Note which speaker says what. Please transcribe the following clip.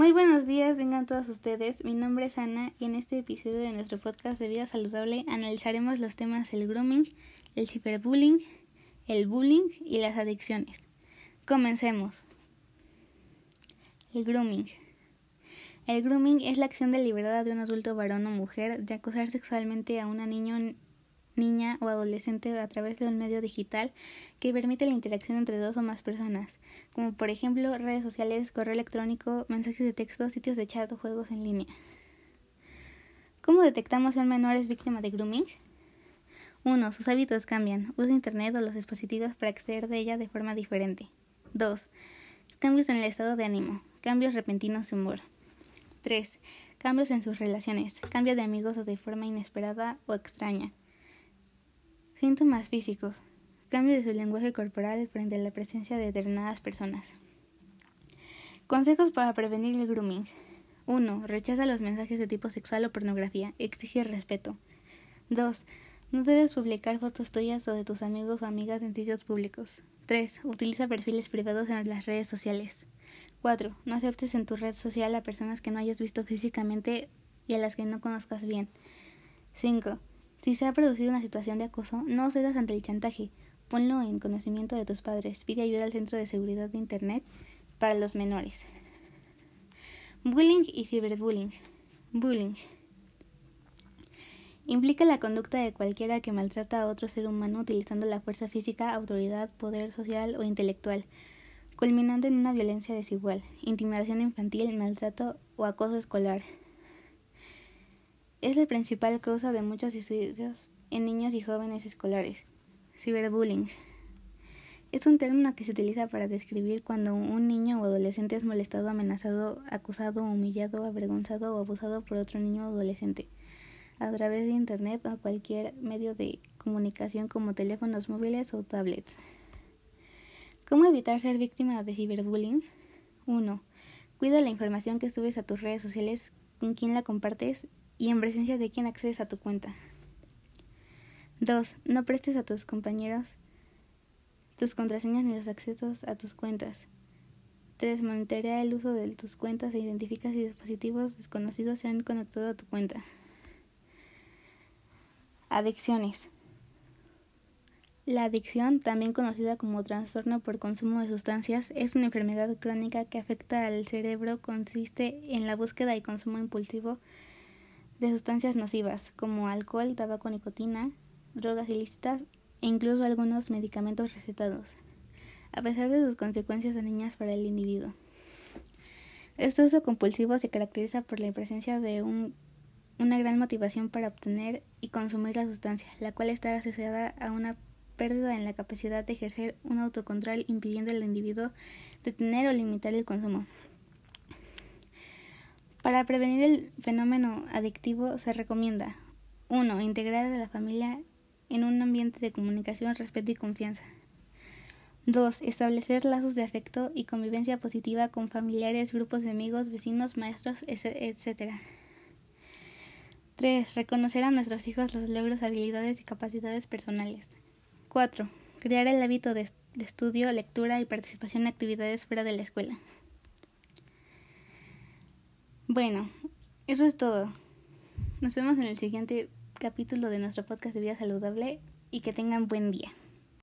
Speaker 1: Muy buenos días, vengan todos ustedes. Mi nombre es Ana y en este episodio de nuestro podcast de vida saludable analizaremos los temas el grooming, el ciberbullying, el bullying y las adicciones. Comencemos. El grooming. El grooming es la acción deliberada de un adulto varón o mujer de acosar sexualmente a una niña, niña o adolescente a través de un medio digital que permite la interacción entre dos o más personas, como por ejemplo redes sociales, correo electrónico, mensajes de texto, sitios de chat o juegos en línea. ¿Cómo detectamos si un menor es víctima de grooming? 1. Sus hábitos cambian. Usa Internet o los dispositivos para acceder de ella de forma diferente. 2. Cambios en el estado de ánimo. Cambios repentinos de humor. 3. Cambios en sus relaciones. Cambio de amigos o de forma inesperada o extraña. Síntomas físicos. Cambio de su lenguaje corporal frente a la presencia de determinadas personas. Consejos para prevenir el grooming. 1. Rechaza los mensajes de tipo sexual o pornografía. Exige respeto. 2. No debes publicar fotos tuyas o de tus amigos o amigas en sitios públicos. 3. Utiliza perfiles privados en las redes sociales. 4. No aceptes en tu red social a personas que no hayas visto físicamente y a las que no conozcas bien. 5. Si se ha producido una situación de acoso, no cedas ante el chantaje. Ponlo en conocimiento de tus padres. Pide ayuda al Centro de Seguridad de Internet para los menores. Bullying y ciberbullying. Bullying. Implica la conducta de cualquiera que maltrata a otro ser humano utilizando la fuerza física, autoridad, poder social o intelectual, culminando en una violencia desigual, intimidación infantil, maltrato o acoso escolar. Es la principal causa de muchos suicidios en niños y jóvenes escolares. Ciberbullying. Es un término que se utiliza para describir cuando un niño o adolescente es molestado, amenazado, acusado, humillado, avergonzado o abusado por otro niño o adolescente a través de Internet o cualquier medio de comunicación como teléfonos móviles o tablets. ¿Cómo evitar ser víctima de ciberbullying? 1. Cuida la información que subes a tus redes sociales, con quién la compartes y en presencia de quien accedes a tu cuenta. 2. No prestes a tus compañeros tus contraseñas ni los accesos a tus cuentas. 3. Monitorea el uso de tus cuentas e identifica si dispositivos desconocidos se han conectado a tu cuenta. Adicciones. La adicción, también conocida como trastorno por consumo de sustancias, es una enfermedad crónica que afecta al cerebro. Consiste en la búsqueda y consumo impulsivo de sustancias nocivas como alcohol, tabaco, nicotina, drogas ilícitas e incluso algunos medicamentos recetados, a pesar de sus consecuencias dañinas para el individuo. Este uso compulsivo se caracteriza por la presencia de un, una gran motivación para obtener y consumir la sustancia, la cual está asociada a una pérdida en la capacidad de ejercer un autocontrol impidiendo al individuo detener o limitar el consumo. Para prevenir el fenómeno adictivo se recomienda 1. Integrar a la familia en un ambiente de comunicación, respeto y confianza. 2. Establecer lazos de afecto y convivencia positiva con familiares, grupos de amigos, vecinos, maestros, etc. 3. Reconocer a nuestros hijos los logros, habilidades y capacidades personales. 4. Crear el hábito de, estudio, lectura y participación en actividades fuera de la escuela. Bueno, eso es todo. Nos vemos en el siguiente capítulo de nuestro podcast de vida saludable y que tengan buen día.